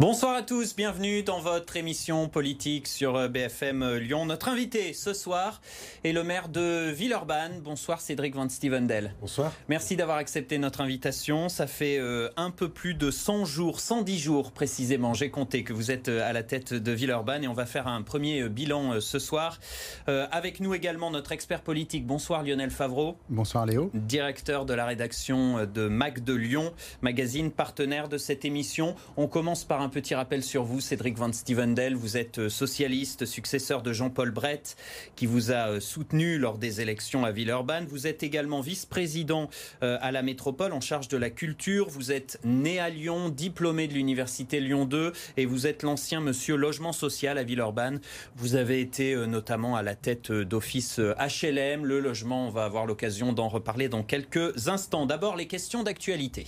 Bonsoir à tous, bienvenue dans votre émission politique sur euh, BFM euh, Lyon. Notre invité ce soir est le maire de Villeurbanne. Bonsoir Cédric Van Stevendel. Bonsoir. Merci d'avoir accepté notre invitation. Ça fait euh, un peu plus de 100 jours, 110 jours précisément, j'ai compté que vous êtes à la tête de Villeurbanne et on va faire un premier bilan ce soir. Avec nous également notre expert politique. Bonsoir Lionel Favreau. Bonsoir Léo. Directeur de la rédaction de Mac de Lyon, magazine partenaire de cette émission. On commence par un un petit rappel sur vous, Cédric Van Stevendel. Vous êtes euh, socialiste, successeur de Jean-Paul Brett, qui vous a euh, soutenu lors des élections à Villeurbanne. Vous êtes également vice-président euh, à la métropole en charge de la culture. Vous êtes né à Lyon, diplômé de l'université Lyon 2 et vous êtes l'ancien monsieur logement social à Villeurbanne. Vous avez été notamment à la tête d'office HLM. Le logement, on va avoir l'occasion d'en reparler dans quelques instants. D'abord, les questions d'actualité.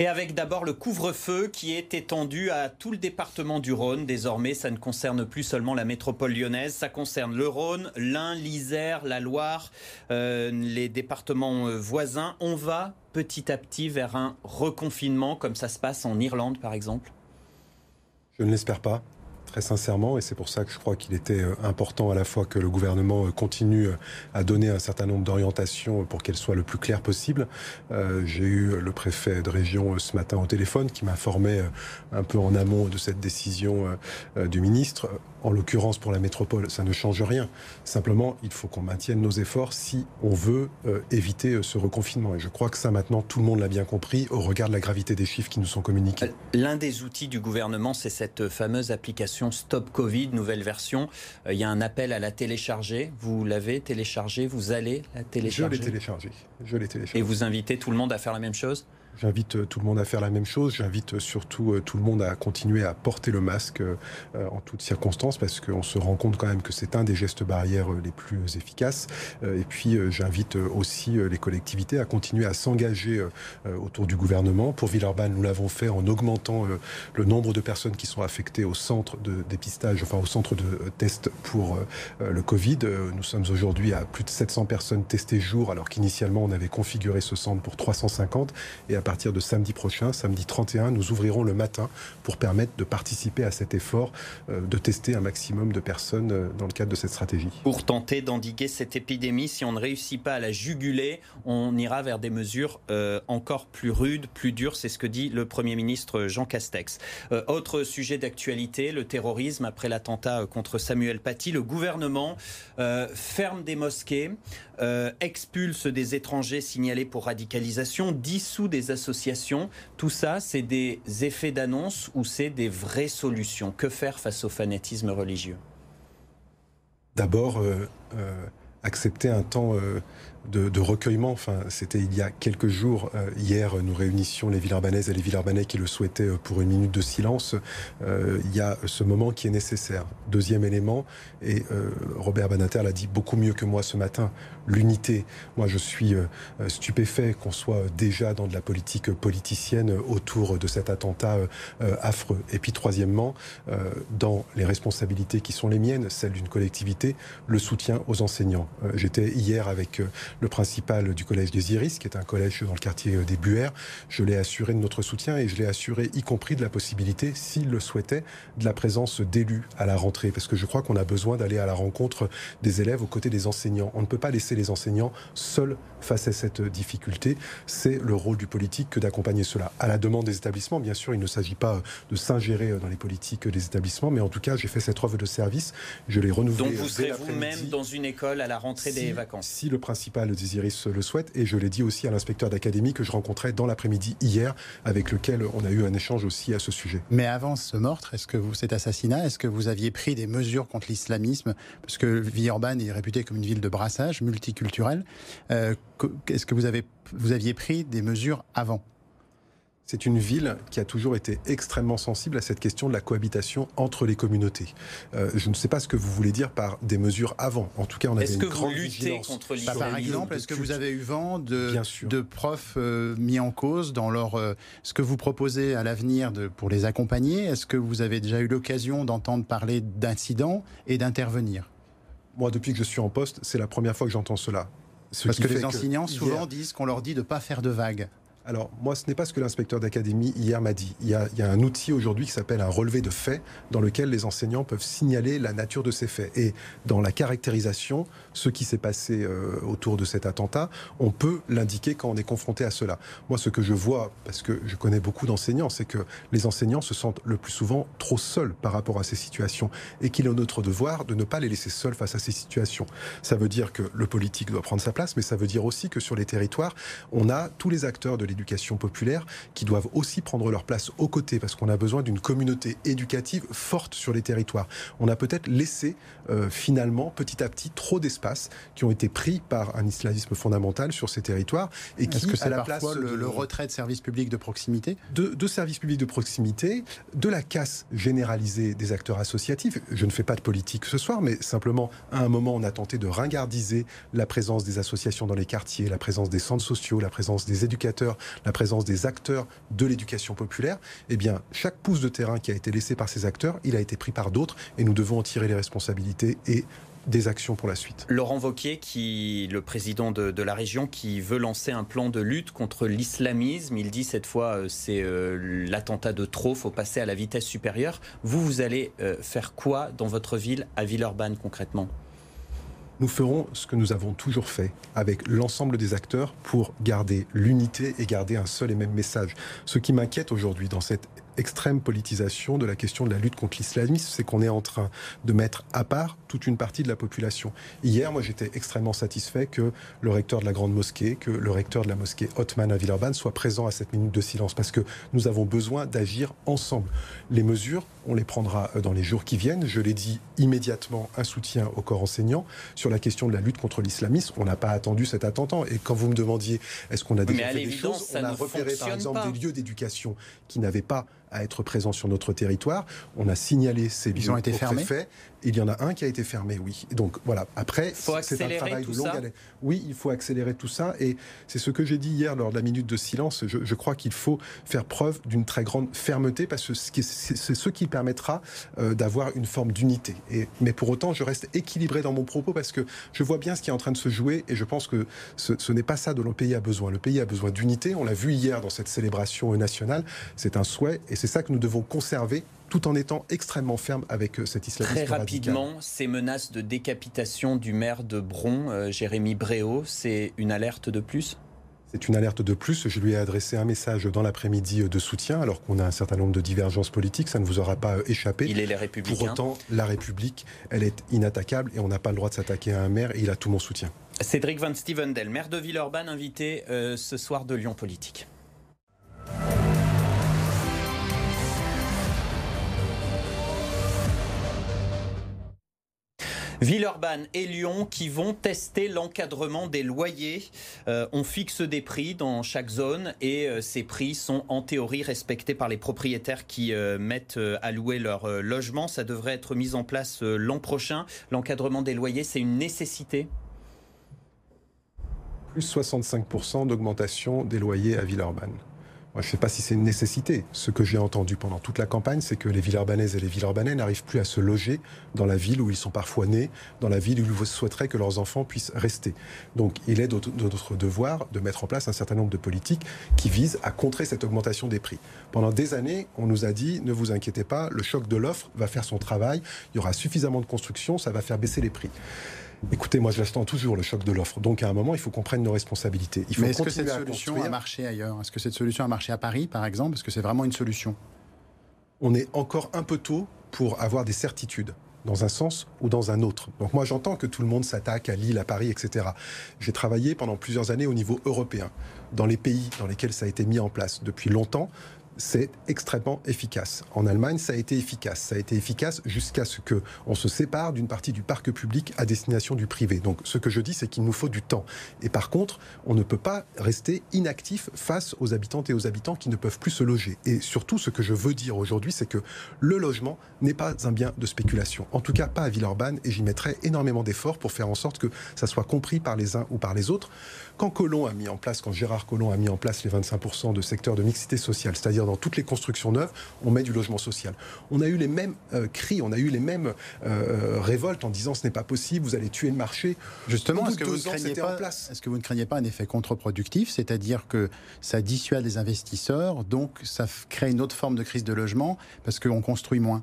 Et avec d'abord le couvre-feu qui est étendu à tout le département du Rhône. Désormais, ça ne concerne plus seulement la métropole lyonnaise, ça concerne le Rhône, l'Ain, l'Isère, la Loire, euh, les départements euh, voisins. On va petit à petit vers un reconfinement comme ça se passe en Irlande par exemple? Je ne l'espère pas très sincèrement, et c'est pour ça que je crois qu'il était euh, important à la fois que le gouvernement euh, continue euh, à donner un certain nombre d'orientations pour qu'elles soient le plus claires possible. J'ai eu le préfet de région ce matin au téléphone qui m'informait un peu en amont de cette décision du ministre. En l'occurrence, pour la métropole, ça ne change rien. Simplement, il faut qu'on maintienne nos efforts si on veut éviter ce reconfinement. Et je crois que ça, maintenant, tout le monde l'a bien compris au regard de la gravité des chiffres qui nous sont communiqués. L'un des outils du gouvernement, c'est cette fameuse application Stop Covid, nouvelle version. Euh, il y a un appel à la télécharger. Vous l'avez téléchargé, vous allez la télécharger Je l'ai téléchargé. Je l'ai téléchargé. Et vous invitez tout le monde à faire la même chose? J'invite euh, tout le monde à faire la même chose. J'invite euh, surtout euh, tout le monde à continuer à porter le masque en toutes circonstances parce qu'on se rend compte quand même que c'est un des gestes barrières les plus efficaces. Et puis j'invite aussi les collectivités à continuer à s'engager autour du gouvernement. Pour Villeurbanne, nous l'avons fait en augmentant le nombre de personnes qui sont affectées au centre de dépistage, enfin au centre de test pour le Covid. Nous sommes aujourd'hui à plus de 700 personnes testées jour alors qu'initialement on avait configuré ce centre pour 350 et à partir de samedi prochain, samedi 31, nous ouvrirons le matin pour permettre de participer à cet effort euh, de tester un maximum de personnes euh, dans le cadre de cette stratégie. Pour tenter d'endiguer cette épidémie, si on ne réussit pas à la juguler, on ira vers des mesures euh, encore plus rudes, plus dures. C'est ce que dit le Premier ministre Jean Castex. autre sujet d'actualité, le terrorisme. Après l'attentat contre Samuel Paty, le gouvernement ferme des mosquées, expulse des étrangers signalés pour radicalisation, dissout des associations. Tout ça, c'est des effets d'annonce ou c'est des vraies solutions Que faire face au fanatisme religieux? D'abord, euh, euh, accepter un temps euh, de, recueillement. Enfin, c'était il y a quelques jours. Euh, hier, nous réunissions les Villeurbanaises et les Villeurbanais qui le souhaitaient euh, pour une minute de silence. il y a ce moment qui est nécessaire. Deuxième élément, et Robert Banater l'a dit beaucoup mieux que moi ce matin, l'unité. Moi, je suis stupéfait qu'on soit déjà dans de la politique politicienne autour de cet attentat affreux. Et puis, troisièmement, dans les responsabilités qui sont les miennes, celles d'une collectivité, le soutien aux enseignants. J'étais hier avec le principal du collège des Iris, qui est un collège dans le quartier des Buères. Je l'ai assuré de notre soutien et je l'ai assuré y compris de la possibilité, s'il le souhaitait, de la présence d'élus à la rentrée. Parce que je crois qu'on a besoin d'aller à la rencontre des élèves aux côtés des enseignants. On ne peut pas laisser les enseignants seuls face à cette difficulté. C'est le rôle du politique que d'accompagner cela. À la demande des établissements, bien sûr, il ne s'agit pas de s'ingérer dans les politiques des établissements, mais en tout cas, j'ai fait cette offre de service. Je l'ai renouvelée. Donc vous serez vous-même dans une école à la rentrée des vacances Si le principal Iris le souhaite, et je l'ai dit aussi à l'inspecteur d'académie que je rencontrais dans l'après-midi hier, avec lequel on a eu un échange aussi à ce sujet. Mais avant ce meurtre, cet assassinat, est-ce que vous aviez pris des mesures contre l'islamisme? Parce que Villeurbanne est réputée comme une ville de brassage multiculturel. Euh, est-ce que vous aviez pris des mesures avant? C'est une ville qui a toujours été extrêmement sensible à cette question de la cohabitation entre les communautés. Euh, je ne sais pas ce que vous voulez dire par des mesures avant. En tout cas, on avait une grande vigilance. contre bah, Par exemple, est-ce que vous avez eu vent de, de profs euh, mis en cause dans leur euh, ce que vous proposez à l'avenir pour les accompagner? Est-ce que vous avez déjà eu l'occasion d'entendre parler d'incidents et d'intervenir? Moi, depuis que je suis en poste, c'est la première fois que j'entends cela. Parce que les enseignants souvent disent qu'on leur dit de ne pas faire de vagues. Alors, moi, ce n'est pas ce que l'inspecteur d'académie hier m'a dit. Il y, a, un outil aujourd'hui qui s'appelle un relevé de faits, dans lequel les enseignants peuvent signaler la nature de ces faits. Et dans la caractérisation, ce qui s'est passé euh, autour de cet attentat, on peut l'indiquer quand on est confronté à cela. Moi, ce que je vois, parce que je connais beaucoup d'enseignants, c'est que les enseignants se sentent le plus souvent trop seuls par rapport à ces situations et qu'il est notre devoir de ne pas les laisser seuls face à ces situations. Ça veut dire que le politique doit prendre sa place, mais ça veut dire aussi que sur les territoires, on a tous les acteurs de l'éducation populaire qui doivent aussi prendre leur place aux côtés parce qu'on a besoin d'une communauté éducative forte sur les territoires. On a peut-être laissé euh, finalement petit à petit trop d'espace qui ont été pris par un islamisme fondamental sur ces territoires et qui que à la place le, retrait de services publics de proximité? De, de services publics de proximité, de la casse généralisée des acteurs associatifs. Je ne fais pas de politique ce soir, mais simplement à un moment on a tenté de ringardiser la présence des associations dans les quartiers, la présence des centres sociaux, la présence des éducateurs, la présence des acteurs de l'éducation populaire, eh chaque pouce de terrain qui a été laissé par ces acteurs, il a été pris par d'autres et nous devons en tirer les responsabilités et des actions pour la suite. Laurent Vauquier, qui, le président de, la région, qui veut lancer un plan de lutte contre l'islamisme. Il dit cette fois, euh, c'est euh, l'attentat de trop, faut passer à la vitesse supérieure. Vous, vous allez euh, faire quoi dans votre ville, à Villeurbanne concrètement? Nous ferons ce que nous avons toujours fait avec l'ensemble des acteurs pour garder l'unité et garder un seul et même message. Ce qui m'inquiète aujourd'hui dans cette extrême politisation de la question de la lutte contre l'islamisme, c'est qu'on est en train de mettre à part toute une partie de la population. Hier, moi, j'étais extrêmement satisfait que le recteur de la Grande Mosquée, que le recteur de la mosquée Hotman à Villeurbanne soit présent à cette minute de silence, parce que nous avons besoin d'agir ensemble. Les mesures, on les prendra euh, dans les jours qui viennent. Je l'ai dit immédiatement, un soutien au corps enseignant. Sur la question de la lutte contre l'islamisme, on n'a pas attendu cet attentat. Et quand vous me demandiez, est-ce qu'on a déjà fait des choses On a repéré, par exemple, des lieux d'éducation qui n'avaient pas à être présents sur notre territoire. On a signalé ces lieux Ils ont été fermés il y en a un qui a été fermé, oui. Donc voilà. Après, c'est un travail de longue haleine. Oui, il faut accélérer tout ça. Et c'est ce que j'ai dit hier lors de la minute de silence. Je, crois qu'il faut faire preuve d'une très grande fermeté parce que c'est ce qui permettra euh, d'avoir une forme d'unité. Mais pour autant, je reste équilibré dans mon propos parce que je vois bien ce qui est en train de se jouer et je pense que ce, ce n'est pas ça dont le pays a besoin. Le pays a besoin d'unité. On l'a vu hier dans cette célébration nationale. C'est un souhait et c'est ça que nous devons conserver tout en étant extrêmement ferme avec euh, cet islamisme Très rapidement, ces menaces de décapitation du maire de Bron, euh, Jérémy Bréau, c'est une alerte de plus? C'est une alerte de plus. Je lui ai adressé un message dans l'après-midi de soutien, alors qu'on a un certain nombre de divergences politiques. Ça ne vous aura pas euh, échappé. Il est les républicains. Pour autant, la République, elle est inattaquable et on n'a pas le droit de s'attaquer à un maire et il a tout mon soutien. Cédric Van Stevendel, maire de Villeurbanne, invité ce soir de Lyon Politique. Villeurbanne et Lyon qui vont tester l'encadrement des loyers. Euh, on fixe des prix dans chaque zone et euh, ces prix sont en théorie respectés par les propriétaires qui euh, mettent à louer leur logement. Ça devrait être mis en place l'an prochain. L'encadrement des loyers, c'est une nécessité Plus 65% d'augmentation des loyers à Villeurbanne je ne sais pas si c'est une nécessité. Ce que j'ai entendu pendant toute la campagne, c'est que les Villeurbanaises et les Villeurbanais n'arrivent plus à se loger dans la ville où ils sont parfois nés, dans la ville où ils souhaiteraient que leurs enfants puissent rester. Donc il est de notre devoir de mettre en place un certain nombre de politiques qui visent à contrer cette augmentation des prix. Pendant des années, on nous a dit, ne vous inquiétez pas, le choc de l'offre va faire son travail, il y aura suffisamment de construction, ça va faire baisser les prix. Écoutez, moi je l'attends toujours le choc de l'offre. Donc à un moment, il faut qu'on prenne nos responsabilités. Il faut Mais est-ce que cette solution a marché ailleurs? Est-ce que cette solution a marché à Paris, par exemple? Est-ce que c'est vraiment une solution? On est encore un peu tôt pour avoir des certitudes dans un sens ou dans un autre. Donc moi j'entends que tout le monde s'attaque à Lille, à Paris, etc. J'ai travaillé pendant plusieurs années au niveau européen, dans les pays dans lesquels ça a été mis en place depuis longtemps c'est extrêmement efficace. En Allemagne, ça a été efficace. Ça a été efficace jusqu'à ce que on se sépare d'une partie du parc public à destination du privé. Donc, ce que je dis, c'est qu'il nous faut du temps. Et par contre, on ne peut pas rester inactif face aux habitantes et aux habitants qui ne peuvent plus se loger. Et surtout, ce que je veux dire aujourd'hui, c'est que le logement n'est pas un bien de spéculation. En tout cas, pas à Villeurbanne. Et j'y mettrai énormément d'efforts pour faire en sorte que ça soit compris par les uns ou par les autres. Quand Colomb a mis en place, quand Gérard Collomb a mis en place les 25% de secteur de mixité sociale, c'est-à-dire dans toutes les constructions neuves, on met du logement social. On a eu les mêmes cris, on a eu les mêmes révoltes en disant ce n'est pas possible, vous allez tuer le marché. Justement, est-ce que, vous ne craignez pas, est-ce que vous ne craignez pas un effet contre-productif, c'est-à-dire que ça dissuade les investisseurs, donc ça crée une autre forme de crise de logement parce qu'on construit moins?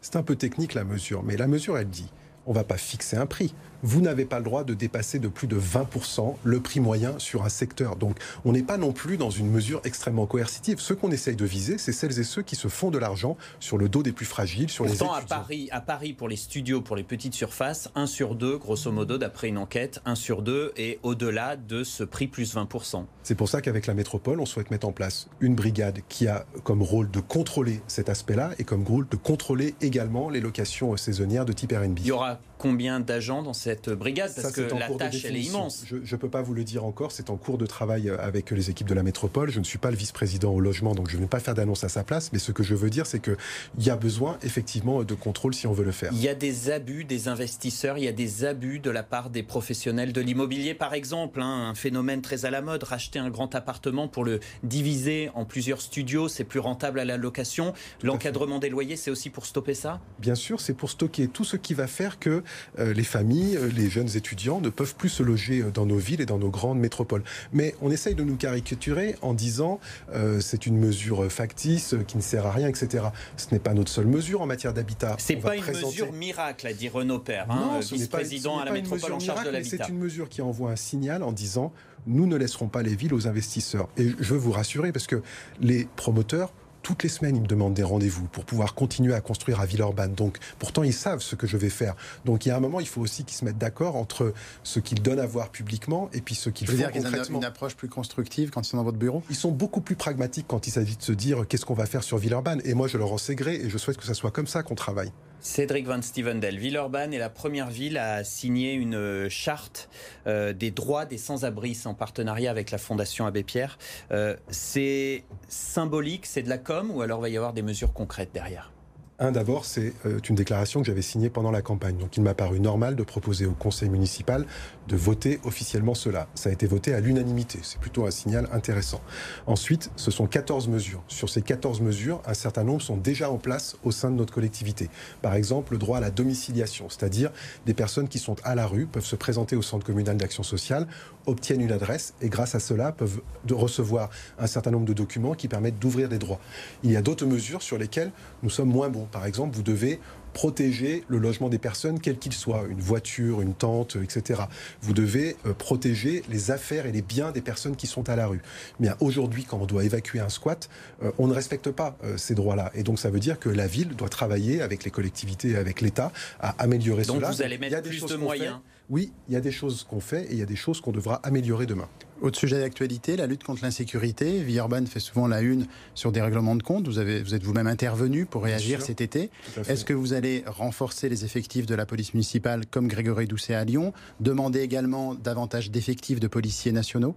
C'est un peu technique la mesure, mais la mesure, elle dit on ne va pas fixer un prix vous n'avez pas le droit de dépasser de plus de 20% le prix moyen sur un secteur. Donc on n'est pas non plus dans une mesure extrêmement coercitive. Ce qu'on essaye de viser, c'est celles et ceux qui se font de l'argent sur le dos des plus fragiles, sur Pourtant, les à Paris, à Paris, pour les studios, pour les petites surfaces, 1 sur 2, grosso modo, d'après une enquête, 1 sur 2 est au-delà de ce prix plus 20%. C'est pour ça qu'avec la métropole, on souhaite mettre en place une brigade qui a comme rôle de contrôler cet aspect-là et comme rôle de contrôler également les locations saisonnières de type Airbnb. Il y aura combien d'agents dans cette brigade Parce que la tâche, elle est immense. Je ne peux pas vous le dire encore, c'est en cours de travail euh, avec les équipes de la métropole. Je ne suis pas le vice-président au logement, donc je ne vais pas faire d'annonce à sa place. Mais ce que je veux dire, c'est qu'il y a besoin effectivement de contrôle si on veut le faire. Il y a des abus des investisseurs, il y a des abus de la part des professionnels de l'immobilier, par exemple. Hein, un phénomène très à la mode, racheter un grand appartement pour le diviser en plusieurs studios, c'est plus rentable à la location. L'encadrement des loyers, c'est aussi pour stopper ça? Bien sûr, c'est pour stocker tout ce qui va faire que les familles, euh, les jeunes étudiants ne peuvent plus se loger euh, dans nos villes et dans nos grandes métropoles. Mais on essaye de nous caricaturer en disant c'est une mesure factice qui ne sert à rien, etc. Ce n'est pas notre seule mesure en matière d'habitat. C'est pas une mesure miracle, a dit Renaud Père, hein, vice-président à la métropole en charge de l'habitat. C'est une mesure qui envoie un signal en disant nous ne laisserons pas les villes aux investisseurs. Et je veux vous rassurer parce que les promoteurs toutes les semaines, ils me demandent des rendez-vous pour pouvoir continuer à construire à Villeurbanne. Donc, pourtant, ils savent ce que je vais faire. Donc, il y a un moment, il faut aussi qu'ils se mettent d'accord entre ce qu'ils donnent à voir publiquement et puis ce qu'ils font dire concrètement. Ils ont une approche plus constructive quand ils sont dans votre bureau? Ils sont beaucoup plus pragmatiques quand il s'agit de se dire qu'est-ce qu'on va faire sur Villeurbanne? Et moi, je leur en sais gré et je souhaite que ce soit comme ça qu'on travaille. Cédric Van Stevendel, Villeurbanne est la première ville à signer une charte euh, des droits des sans-abri en partenariat avec la Fondation Abbé Pierre. Euh, c'est symbolique, c'est de la com ou alors va y avoir des mesures concrètes derrière? Un, d'abord, c'est euh, une déclaration que j'avais signée pendant la campagne. Donc, il m'a paru normal de proposer au conseil municipal de voter officiellement cela. Ça a été voté à l'unanimité. C'est plutôt un signal intéressant. Ensuite, ce sont 14 mesures. Sur ces 14 mesures, un certain nombre sont déjà en place au sein de notre collectivité. Par exemple, le droit à la domiciliation, c'est-à-dire des personnes qui sont à la rue peuvent se présenter au centre communal d'action sociale, obtiennent une adresse et grâce à cela peuvent recevoir un certain nombre de documents qui permettent d'ouvrir des droits. Il y a d'autres mesures sur lesquelles nous sommes moins bons. Par exemple, vous devez protéger le logement des personnes, quel qu'il soit, une voiture, une tente, etc. Vous devez euh, protéger les affaires et les biens des personnes qui sont à la rue. Mais aujourd'hui, quand on doit évacuer un squat, euh, on ne respecte pas euh, ces droits-là. Et donc ça veut dire que la ville doit travailler avec les collectivités et avec l'État à améliorer donc cela. Donc vous allez mettre plus de moyens oui, il y a des choses qu'on fait et il y a des choses qu'on devra améliorer demain. Autre sujet d'actualité, la lutte contre l'insécurité. Villeurbanne fait souvent la une sur des règlements de compte. Vous, avez, vous êtes vous-même intervenu pour réagir cet été. Est-ce que vous allez renforcer les effectifs de la police municipale comme Grégory Doucet à Lyon? Demander également davantage d'effectifs de policiers nationaux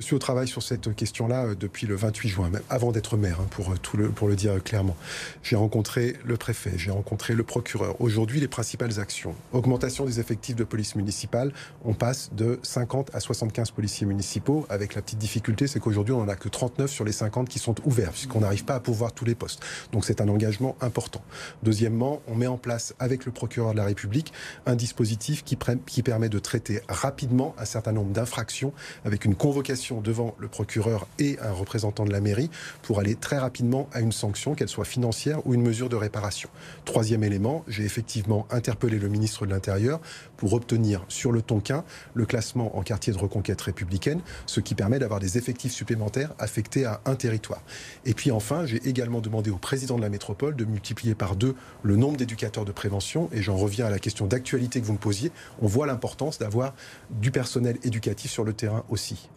je suis au travail sur cette question-là euh, depuis le 28 juin, même avant d'être maire, hein, pour, euh, pour le dire clairement. J'ai rencontré le préfet, j'ai rencontré le procureur. Aujourd'hui, les principales actions. Augmentation des effectifs de police municipale. On passe de 50 à 75 policiers municipaux. Avec la petite difficulté, c'est qu'aujourd'hui, on n'en a que 39 sur les 50 qui sont ouverts, puisqu'on n'arrive pas à pouvoir tous les postes. Donc c'est un engagement important. Deuxièmement, on met en place, avec le procureur de la République, un dispositif qui permet de traiter rapidement un certain nombre d'infractions avec une convocation devant le procureur et un représentant de la mairie pour aller très rapidement à une sanction, qu'elle soit financière ou une mesure de réparation. Troisième élément, j'ai effectivement interpellé le ministre de l'Intérieur pour obtenir sur le Tonkin le classement en quartier de reconquête républicaine, ce qui permet d'avoir des effectifs supplémentaires affectés à un territoire. Et puis enfin, j'ai également demandé au président de la métropole de multiplier par deux le nombre d'éducateurs de prévention, et j'en reviens à la question d'actualité que vous me posiez. On voit l'importance d'avoir du personnel éducatif sur le terrain aussi.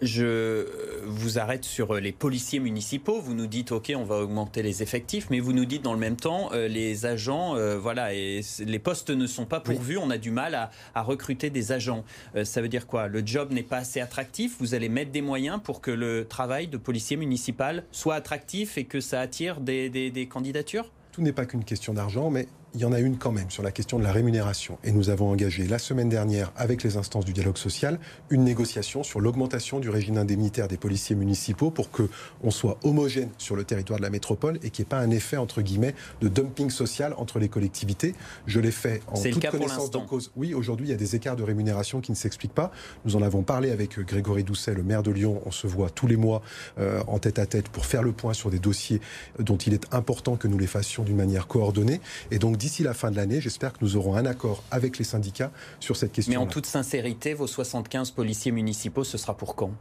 Vous arrête sur euh, les policiers municipaux. Vous nous dites, OK, on va augmenter les effectifs, mais vous nous dites dans le même temps, euh, les agents, euh, voilà, et les postes ne sont pas pourvus. On a du mal à, recruter des agents. ça veut dire quoi? Le job n'est pas assez attractif. Vous allez mettre des moyens pour que le travail de policier municipal soit attractif et que ça attire des candidatures? Tout n'est pas qu'une question d'argent, mais il y en a une quand même sur la question de la rémunération. Et nous avons engagé la semaine dernière, avec les instances du dialogue social, une négociation sur l'augmentation du régime indemnitaire des policiers municipaux pour qu'on soit homogène sur le territoire de la métropole et qu'il n'y ait pas un effet, entre guillemets, de dumping social entre les collectivités. Je l'ai fait en toute connaissance de cause. Oui, aujourd'hui, il y a des écarts de rémunération qui ne s'expliquent pas. Nous en avons parlé avec Grégory Doucet, le maire de Lyon. On se voit tous les mois euh, en tête à tête pour faire le point sur des dossiers dont il est important que nous les fassions d'une manière coordonnée. Et donc, d'ici la fin de l'année, j'espère que nous aurons un accord avec les syndicats sur cette question. Mais en toute sincérité, vos 75 policiers municipaux, ce sera pour quand?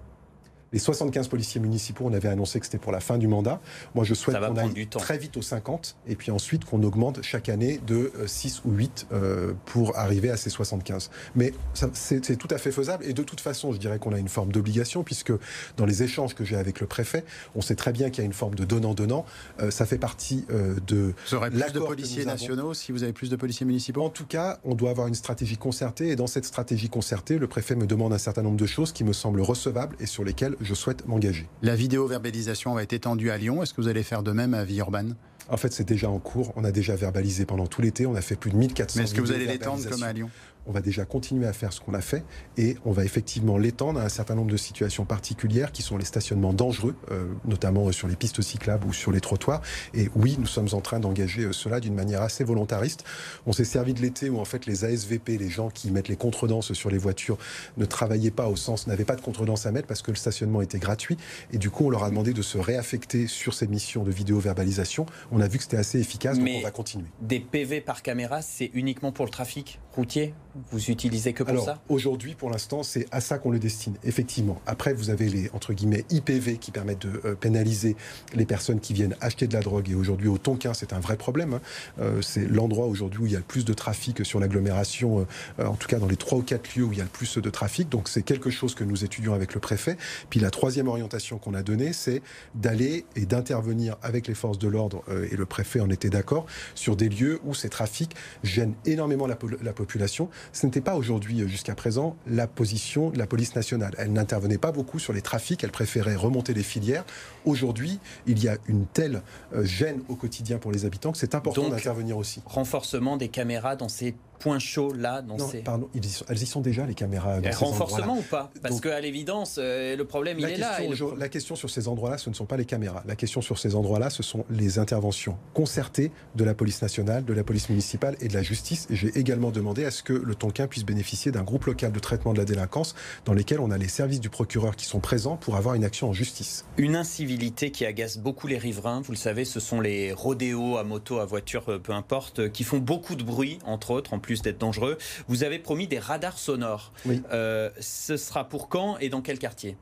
Les 75 policiers municipaux, on avait annoncé que c'était pour la fin du mandat. Moi, je souhaite qu'on aille très vite aux 50 et puis ensuite qu'on augmente chaque année de 6 euh, ou 8 euh, pour arriver à ces 75. Mais c'est tout à fait faisable et de toute façon, je dirais qu'on a une forme d'obligation puisque dans les échanges que j'ai avec le préfet, on sait très bien qu'il y a une forme de donnant-donnant. Euh, ça fait partie de plus de policiers nationaux si vous avez plus de policiers municipaux? En tout cas, on doit avoir une stratégie concertée et dans cette stratégie concertée, le préfet me demande un certain nombre de choses qui me semblent recevables et sur lesquelles je souhaite m'engager. La vidéo-verbalisation va être étendue à Lyon. Est-ce que vous allez faire de même à Villeurbanne? En fait, c'est déjà en cours. On a déjà verbalisé pendant tout l'été. On a fait plus de 1400 Mais est-ce que vous allez l'étendre comme à Lyon? On va déjà continuer à faire ce qu'on a fait et on va effectivement l'étendre à un certain nombre de situations particulières qui sont les stationnements dangereux, euh, notamment sur les pistes cyclables ou sur les trottoirs. Et oui, nous sommes en train d'engager euh, cela d'une manière assez volontariste. On s'est servi de l'été où en fait les ASVP, les gens qui mettent les contredanses sur les voitures, ne travaillaient pas au sens, n'avaient pas de contredanse à mettre parce que le stationnement était gratuit. Et du coup, on leur a demandé de se réaffecter sur ces missions de vidéo-verbalisation. On a vu que c'était assez efficace, donc on va continuer. Des PV par caméra, c'est uniquement pour le trafic routier? Vous utilisez que pour Alors, ça? Aujourd'hui, pour l'instant, c'est à ça qu'on le destine, effectivement. Après, vous avez les, entre guillemets, IPV qui permettent de euh, pénaliser les personnes qui viennent acheter de la drogue. Et aujourd'hui, au Tonkin, c'est un vrai problème. Hein. Euh, c'est l'endroit aujourd'hui où il y a le plus de trafic sur l'agglomération, euh, en tout cas dans les trois ou quatre lieux où il y a le plus de trafic. Donc, c'est quelque chose que nous étudions avec le préfet. Puis la troisième orientation qu'on a donnée, c'est d'aller et d'intervenir avec les forces de l'ordre, et le préfet en était d'accord, sur des lieux où ces trafics gênent énormément la, la population. Ce n'était pas aujourd'hui, euh, jusqu'à présent, la position de la police nationale. Elle n'intervenait pas beaucoup sur les trafics, elle préférait remonter les filières. Aujourd'hui, il y a une telle euh, gêne au quotidien pour les habitants que c'est important d'intervenir aussi. Renforcement des caméras dans ces points chauds là dans non, ces... pardon, elles y sont déjà les caméras. Dans renforcement ou pas? Parce qu'à l'évidence, euh, le problème il est là. La question sur ces endroits-là, ce ne sont pas les caméras. La question sur ces endroits-là, ce sont les interventions concertées de la police nationale, de la police municipale et de la justice. Et j'ai également demandé à ce que le Tonkin puisse bénéficier d'un groupe local de traitement de la délinquance dans lequel on a les services du procureur qui sont présents pour avoir une action en justice. Une incivilité qui agace beaucoup les riverains, vous le savez, ce sont les rodéos à moto, à voiture, euh, peu importe, euh, qui font beaucoup de bruit, entre autres, en plus d'être dangereux. Vous avez promis des radars sonores. Oui. Euh, ce sera pour quand et dans quel quartier?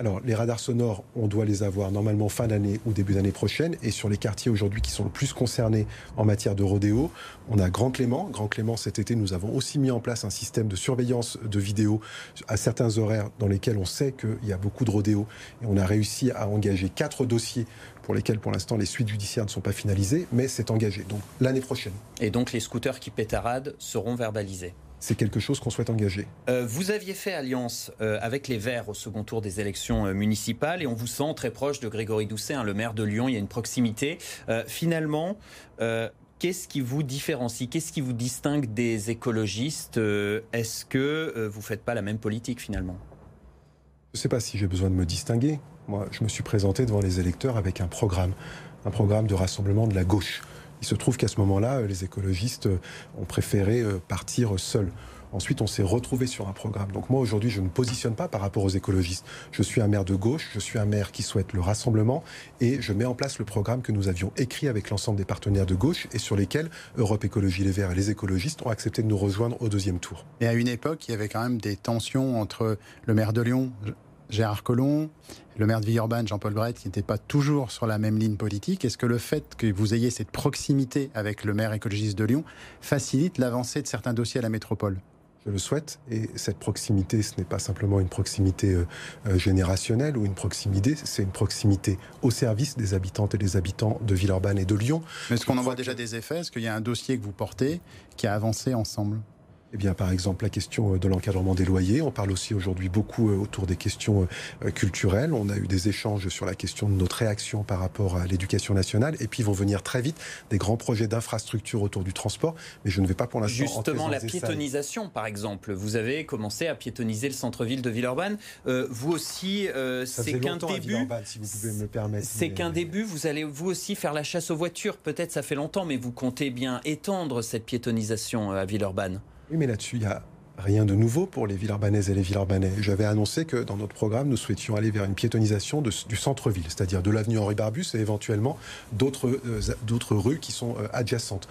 Alors, les radars sonores, on doit les avoir normalement fin d'année ou début d'année prochaine. Et sur les quartiers aujourd'hui qui sont le plus concernés en matière de rodéo, on a Grand Clément. Grand Clément, cet été, nous avons aussi mis en place un système de surveillance de vidéos à certains horaires dans lesquels on sait qu'il y a beaucoup de rodéo. Et on a réussi à engager quatre dossiers pour lesquels, pour l'instant, les suites judiciaires ne sont pas finalisées, mais c'est engagé. Donc, l'année prochaine. Et donc, les scooters qui pétaradent seront verbalisés c'est quelque chose qu'on souhaite engager. Euh, vous aviez fait alliance euh, avec les Verts au second tour des élections euh, municipales et on vous sent très proche de Grégory Doucet, hein, le maire de Lyon, il y a une proximité. finalement, qu'est-ce qui vous différencie? Qu'est-ce qui vous distingue des écologistes? Est-ce que vous ne faites pas la même politique finalement? Je ne sais pas si j'ai besoin de me distinguer. Moi, je me suis présenté devant les électeurs avec un programme, un programme de rassemblement de la gauche. Il se trouve qu'à ce moment-là, euh, les écologistes euh, ont préféré euh, partir seuls. Ensuite, on s'est retrouvé sur un programme. Donc moi, aujourd'hui, je ne me positionne pas par rapport aux écologistes. Je suis un maire de gauche, je suis un maire qui souhaite le rassemblement et je mets en place le programme que nous avions écrit avec l'ensemble des partenaires de gauche et sur lesquels Europe Écologie Les Verts et les écologistes ont accepté de nous rejoindre au deuxième tour. Et à une époque, il y avait quand même des tensions entre le maire de Lyon, Gérard Collomb, le maire de Villeurbanne, Jean-Paul Brett, qui n'était pas toujours sur la même ligne politique. Est-ce que le fait que vous ayez cette proximité avec le maire écologiste de Lyon facilite l'avancée de certains dossiers à la métropole? Je le souhaite. Et cette proximité, ce n'est pas simplement une proximité euh, euh, générationnelle ou une proximité, c'est une proximité au service des habitantes et des habitants de Villeurbanne et de Lyon. Est-ce qu'on en voit déjà des effets? Est-ce qu'il y a un dossier que vous portez qui a avancé ensemble? Eh bien, par exemple, la question de l'encadrement des loyers. On parle aussi aujourd'hui beaucoup autour des questions culturelles. On a eu des échanges sur la question de notre réaction par rapport à l'éducation nationale. Et puis, vont venir très vite des grands projets d'infrastructure autour du transport. Mais je ne vais pas pour l'instant. Justement, la piétonisation, par exemple. Vous avez commencé à piétoniser le centre-ville de Villeurbanne. vous aussi, c'est qu'un début. si vous pouvez me permettre. C'est qu'un début. Vous allez vous aussi faire la chasse aux voitures. Peut-être ça fait longtemps, mais vous comptez bien étendre cette piétonisation à Villeurbanne. Oui, mais là-dessus, il y a rien de nouveau pour les Villeurbanaises et les Villeurbanais. J'avais annoncé que dans notre programme, nous souhaitions aller vers une piétonisation du centre-ville, c'est-à-dire de l'avenue Henri Barbus et éventuellement d'autres euh, rues qui sont euh, adjacentes.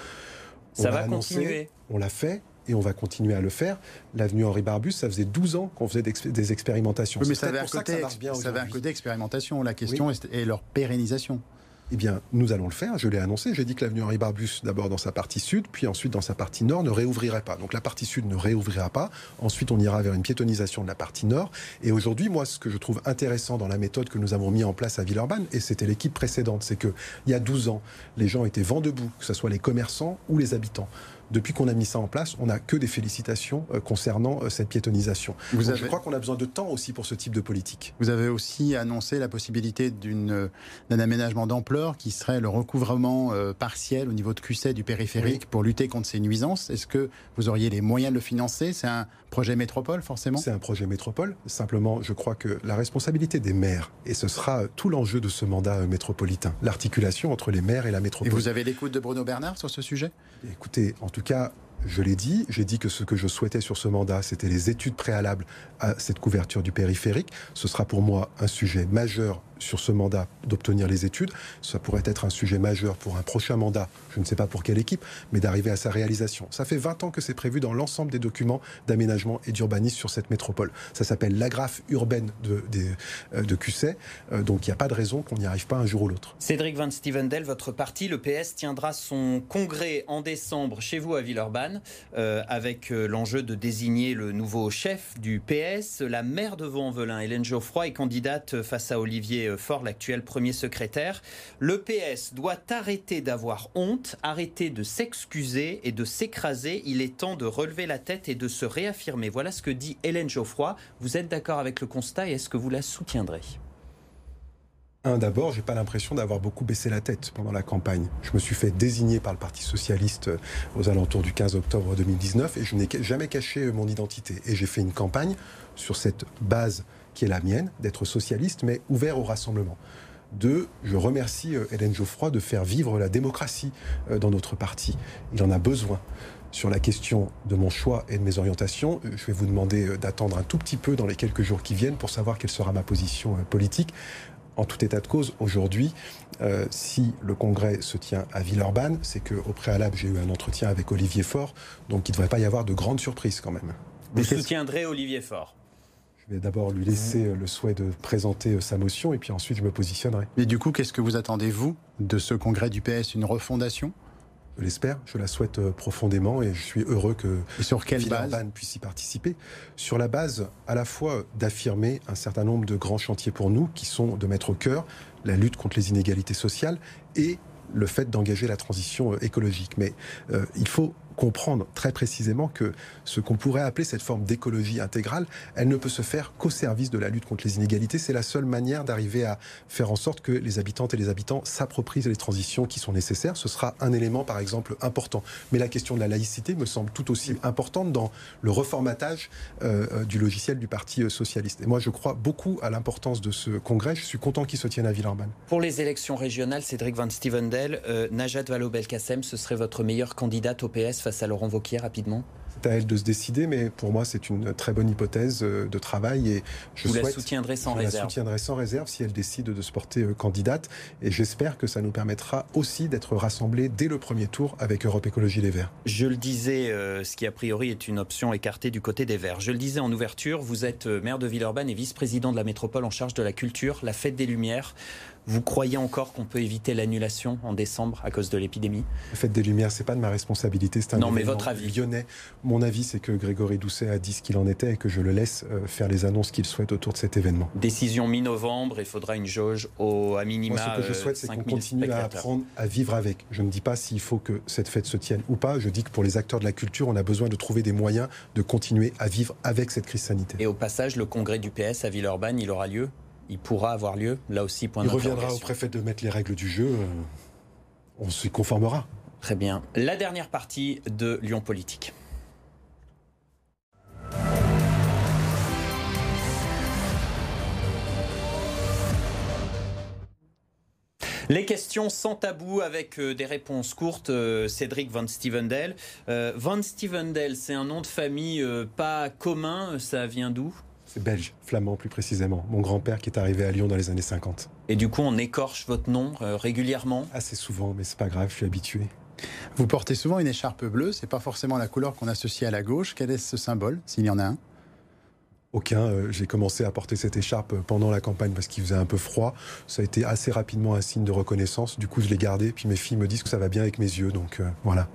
ça va continuer. On l'a fait et on va continuer à le faire. L'avenue Henri Barbus, ça faisait 12 ans qu'on faisait des expérimentations. mais ça avait, un côté, ça avait un côté expérimentation. La question est leur pérennisation. Eh bien, nous allons le faire. Je l'ai annoncé. J'ai dit que l'avenue Henri Barbus, d'abord dans sa partie sud, puis ensuite dans sa partie nord, ne réouvrirait pas. Donc la partie sud ne réouvrira pas. Ensuite, on ira vers une piétonisation de la partie nord. Et aujourd'hui, moi, ce que je trouve intéressant dans la méthode que nous avons mis en place à Villeurbanne, et c'était l'équipe précédente, c'est qu'il y a 12 ans, les gens étaient vent debout, que ce soit les commerçants ou les habitants. Depuis qu'on a mis ça en place, on n'a que des félicitations euh, concernant euh, cette piétonisation. Je crois qu'on a besoin de temps aussi pour ce type de politique. Vous avez aussi annoncé la possibilité euh, d'un aménagement d'ampleur qui serait le recouvrement partiel au niveau de QC du périphérique pour lutter contre ces nuisances. Est-ce que vous auriez les moyens de le financer? C'est un projet métropole, forcément? C'est un projet métropole. Simplement, je crois que la responsabilité des maires, et ce sera tout l'enjeu de ce mandat métropolitain, l'articulation entre les maires et la métropole. Et vous avez l'écoute de Bruno Bernard sur ce sujet? Écoutez, en tout tout cas, je l'ai dit, j'ai dit que ce que je souhaitais sur ce mandat, c'était les études préalables à cette couverture du périphérique. Ce sera pour moi un sujet majeur sur ce mandat d'obtenir les études. Ça pourrait être un sujet majeur pour un prochain mandat, je ne sais pas pour quelle équipe, mais d'arriver à sa réalisation. Ça fait 20 ans que c'est prévu dans l'ensemble des documents d'aménagement et d'urbanisme sur cette métropole. Ça s'appelle l'agrafe urbaine de, de, euh, de QC, euh, donc il n'y a pas de raison qu'on n'y arrive pas un jour ou l'autre. Cédric Van Stevendel, votre parti, le PS, tiendra son congrès en décembre chez vous à Villeurbanne, euh, avec l'enjeu de désigner le nouveau chef du PS. La maire de Vaux-en-Velin, Hélène Geoffroy, est candidate face à Olivier Fort, l'actuel premier secrétaire. Le PS doit arrêter d'avoir honte, arrêter de s'excuser et de s'écraser. Il est temps de relever la tête et de se réaffirmer. Voilà ce que dit Hélène Geoffroy. Vous êtes d'accord avec le constat et est-ce que vous la soutiendrez? Un, d'abord, j'ai pas l'impression d'avoir beaucoup baissé la tête pendant la campagne. Je me suis fait désigner par le Parti socialiste euh, aux alentours du 15 octobre 2019 et je n'ai jamais caché euh, mon identité. Et j'ai fait une campagne sur cette base qui est la mienne, d'être socialiste, mais ouvert au rassemblement. Deux, je remercie euh, Hélène Geoffroy de faire vivre la démocratie dans notre parti. Il en a besoin. Sur la question de mon choix et de mes orientations, je vais vous demander d'attendre un tout petit peu dans les quelques jours qui viennent pour savoir quelle sera ma position politique. En tout état de cause, aujourd'hui, si le congrès se tient à Villeurbanne, c'est qu'au préalable, j'ai eu un entretien avec Olivier Faure, donc il ne devrait pas y avoir de grandes surprises quand même. Vous soutiendrez Olivier Faure? Je vais d'abord lui laisser euh, le souhait de présenter euh, sa motion et puis ensuite je me positionnerai. Mais du coup, qu'est-ce que vous attendez, vous, de ce congrès du PS Une refondation? Je l'espère, je la souhaite euh, profondément et je suis heureux que et sur quelle base? puisse y participer. Sur la base à la fois d'affirmer un certain nombre de grands chantiers pour nous qui sont de mettre au cœur la lutte contre les inégalités sociales et le fait d'engager la transition écologique. Mais il faut comprendre très précisément que ce qu'on pourrait appeler cette forme d'écologie intégrale, elle ne peut se faire qu'au service de la lutte contre les inégalités. C'est la seule manière d'arriver à faire en sorte que les habitantes et les habitants s'approprient les transitions qui sont nécessaires. Ce sera un élément, par exemple, important. Mais la question de la laïcité me semble tout aussi importante dans le reformatage euh, euh, du logiciel du Parti euh, socialiste. Et moi, je crois beaucoup à l'importance de ce congrès. Je suis content qu'il se tienne à Villeurbanne. Pour les élections régionales, Cédric Van Stevendel, Najat Vallaud-Belkacem, ce serait votre meilleure candidate au PS face à Laurent Wauquiez rapidement? C'est à elle de se décider, mais pour moi, c'est une très bonne hypothèse euh, de travail. Et je Vous la soutiendrez sans réserve Je la soutiendrai sans réserve si elle décide de se porter euh, candidate. Et j'espère que ça nous permettra aussi d'être rassemblés dès le premier tour avec Europe Écologie Les Verts. Je le disais, euh, ce qui a priori est une option écartée du côté des Verts. Je le disais en ouverture, vous êtes maire de Villeurbanne et vice-président de la métropole en charge de la culture, la fête des Lumières. Vous croyez encore qu'on peut éviter l'annulation en décembre à cause de l'épidémie? Le fait des Lumières, c'est pas de ma responsabilité. C'est un non, mais votre avis lyonnais. Mon avis, c'est que Grégory Doucet a dit ce qu'il en était et que je le laisse euh, faire les annonces qu'il souhaite autour de cet événement. Décision mi-novembre, il faudra une jauge au, à minima. Moi, ce que je souhaite, c'est qu'on continue à apprendre à vivre avec. Je ne dis pas s'il faut que cette fête se tienne ou pas. Je dis que pour les acteurs de la culture, on a besoin de trouver des moyens de continuer à vivre avec cette crise sanitaire. Et au passage, le congrès du PS à Villeurbanne, il aura lieu il pourra avoir lieu. Là aussi, point Il reviendra au préfet de mettre les règles du jeu. Euh, on s'y conformera. Très bien. La dernière partie de Lyon Politique. Les questions sans tabou avec euh, des réponses courtes. Euh, Cédric Van Stevendel. Van Stevendel, c'est un nom de famille pas commun. Ça vient d'où? C'est belge, flamand plus précisément. Mon grand-père qui est arrivé à Lyon dans les années 50. Et du coup, on écorche votre nom euh, régulièrement? Assez souvent, mais c'est pas grave, je suis habitué. Vous portez souvent une écharpe bleue, c'est pas forcément la couleur qu'on associe à la gauche. Quel est ce symbole, s'il y en a un? Aucun. Euh, j'ai commencé à porter cette écharpe pendant la campagne parce qu'il faisait un peu froid. Ça a été assez rapidement un signe de reconnaissance. Du coup, je l'ai gardé. Puis mes filles me disent que ça va bien avec mes yeux. Donc euh, voilà.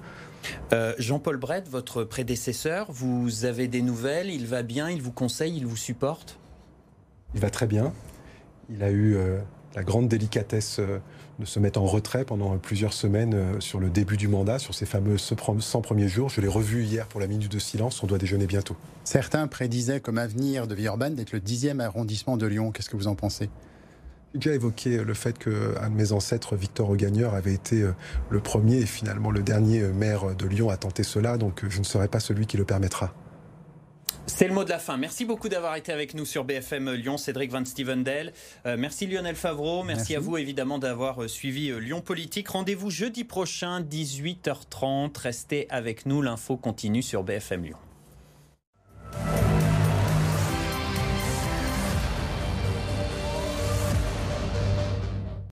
Euh, Jean-Paul Brett, votre prédécesseur, vous avez des nouvelles Il va bien Il vous conseille Il vous supporte? Il va très bien. Il a eu euh, la grande délicatesse euh, de se mettre en retrait pendant plusieurs semaines sur le début du mandat, sur ces fameux 100 premiers jours. Je l'ai revu hier pour la minute de silence. On doit déjeuner bientôt. Certains prédisaient comme avenir de Villeurbanne d'être le 10e arrondissement de Lyon. Qu'est-ce que vous en pensez? Déjà évoqué le fait qu'un de mes ancêtres, Victor Augagneur, avait été euh, le premier et finalement le dernier euh, maire de Lyon à tenter cela, donc euh, je ne serai pas celui qui le permettra. C'est le mot de la fin. Merci beaucoup d'avoir été avec nous sur BFM Lyon, Cédric Van Stevendel. merci Lionel Favreau. Merci, à vous évidemment d'avoir suivi Lyon Politique. Rendez-vous jeudi prochain, 18h30. Restez avec nous. L'info continue sur BFM Lyon.